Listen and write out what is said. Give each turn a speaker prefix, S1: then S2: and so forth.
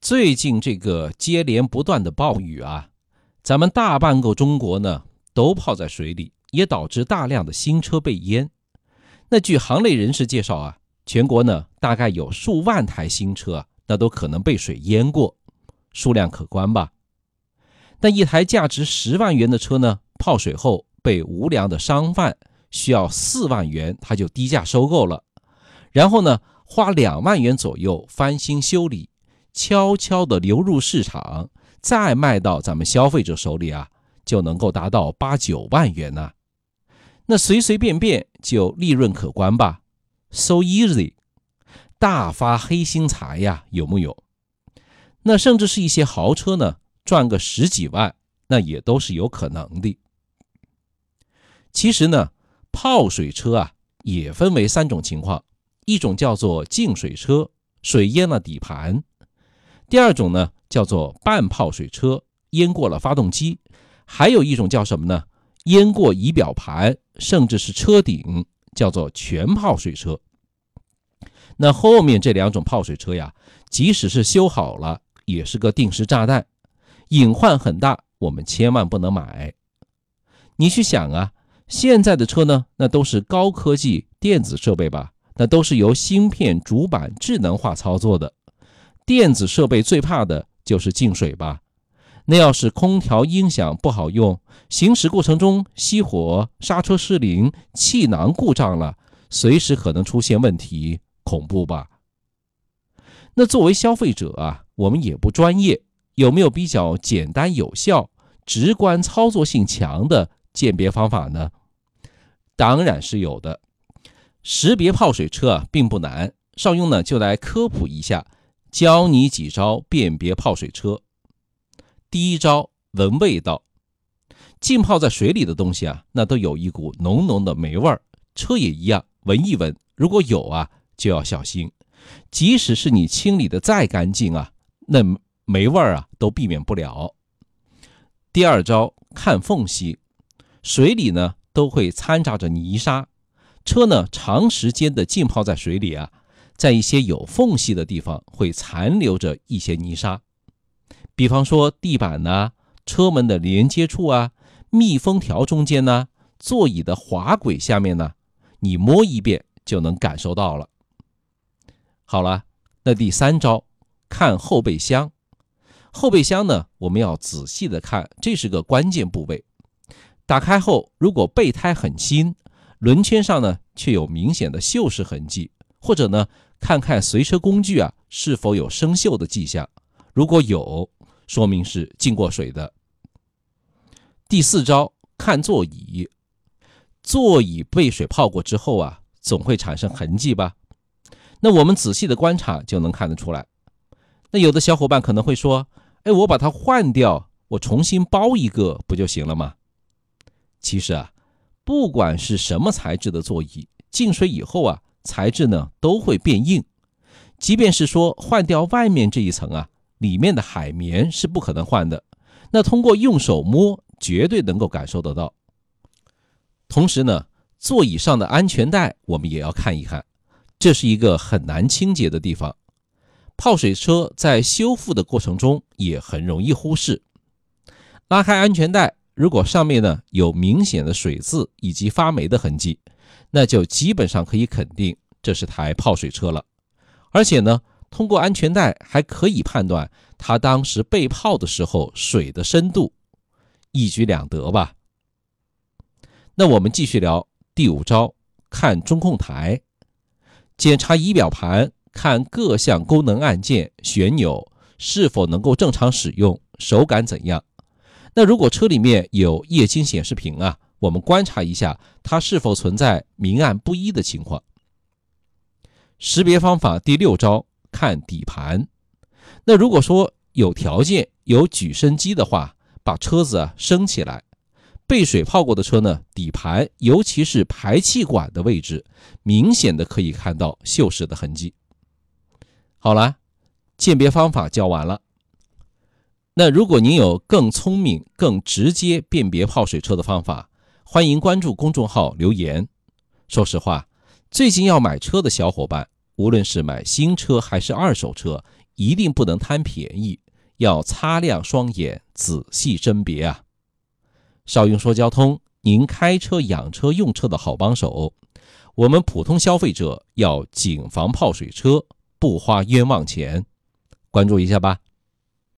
S1: 最近这个接连不断的暴雨啊，咱们大半个中国呢都泡在水里，也导致大量的新车被淹。那据行内人士介绍啊，全国呢大概有数万台新车，那都可能被水淹过，数量可观吧？那一台价值十万元的车呢，泡水后被无良的商贩需要四万元，他就低价收购了，然后呢花两万元左右翻新修理。悄悄地流入市场，再卖到咱们消费者手里啊，就能够达到八九万元呢。那随随便便就利润可观吧？So easy，大发黑心财呀，有木有？那甚至是一些豪车呢，赚个十几万，那也都是有可能的。其实呢，泡水车啊，也分为三种情况，一种叫做净水车，水淹了底盘。第二种呢，叫做半泡水车，淹过了发动机；还有一种叫什么呢？淹过仪表盘，甚至是车顶，叫做全泡水车。那后面这两种泡水车呀，即使是修好了，也是个定时炸弹，隐患很大，我们千万不能买。你去想啊，现在的车呢，那都是高科技电子设备吧？那都是由芯片、主板智能化操作的。电子设备最怕的就是进水吧？那要是空调、音响不好用，行驶过程中熄火、刹车失灵、气囊故障了，随时可能出现问题，恐怖吧？那作为消费者啊，我们也不专业，有没有比较简单、有效、直观、操作性强的鉴别方法呢？当然是有的。识别泡水车啊，并不难，邵雍呢就来科普一下。教你几招辨别泡水车。第一招，闻味道。浸泡在水里的东西啊，那都有一股浓浓的霉味儿。车也一样，闻一闻，如果有啊，就要小心。即使是你清理的再干净啊，那霉味儿啊都避免不了。第二招，看缝隙。水里呢都会掺杂着泥沙，车呢长时间的浸泡在水里啊。在一些有缝隙的地方会残留着一些泥沙，比方说地板呐、车门的连接处啊、密封条中间呢、座椅的滑轨下面呢，你摸一遍就能感受到了。好了，那第三招，看后备箱。后备箱呢，我们要仔细的看，这是个关键部位。打开后，如果备胎很新，轮圈上呢却有明显的锈蚀痕迹，或者呢。看看随车工具啊是否有生锈的迹象，如果有，说明是进过水的。第四招，看座椅，座椅被水泡过之后啊，总会产生痕迹吧？那我们仔细的观察就能看得出来。那有的小伙伴可能会说：“哎，我把它换掉，我重新包一个不就行了吗？”其实啊，不管是什么材质的座椅，进水以后啊。材质呢都会变硬，即便是说换掉外面这一层啊，里面的海绵是不可能换的。那通过用手摸，绝对能够感受得到。同时呢，座椅上的安全带我们也要看一看，这是一个很难清洁的地方。泡水车在修复的过程中也很容易忽视。拉开安全带，如果上面呢有明显的水渍以及发霉的痕迹。那就基本上可以肯定这是台泡水车了，而且呢，通过安全带还可以判断它当时被泡的时候水的深度，一举两得吧。那我们继续聊第五招，看中控台，检查仪表盘，看各项功能按键、旋钮是否能够正常使用，手感怎样。那如果车里面有液晶显示屏啊？我们观察一下，它是否存在明暗不一的情况。识别方法第六招，看底盘。那如果说有条件有举升机的话，把车子啊升起来。被水泡过的车呢，底盘尤其是排气管的位置，明显的可以看到锈蚀的痕迹。好了，鉴别方法教完了。那如果您有更聪明、更直接辨别泡水车的方法，欢迎关注公众号留言。说实话，最近要买车的小伙伴，无论是买新车还是二手车，一定不能贪便宜，要擦亮双眼，仔细甄别啊！少用说交通，您开车、养车、用车的好帮手。我们普通消费者要谨防泡水车，不花冤枉钱。关注一下吧。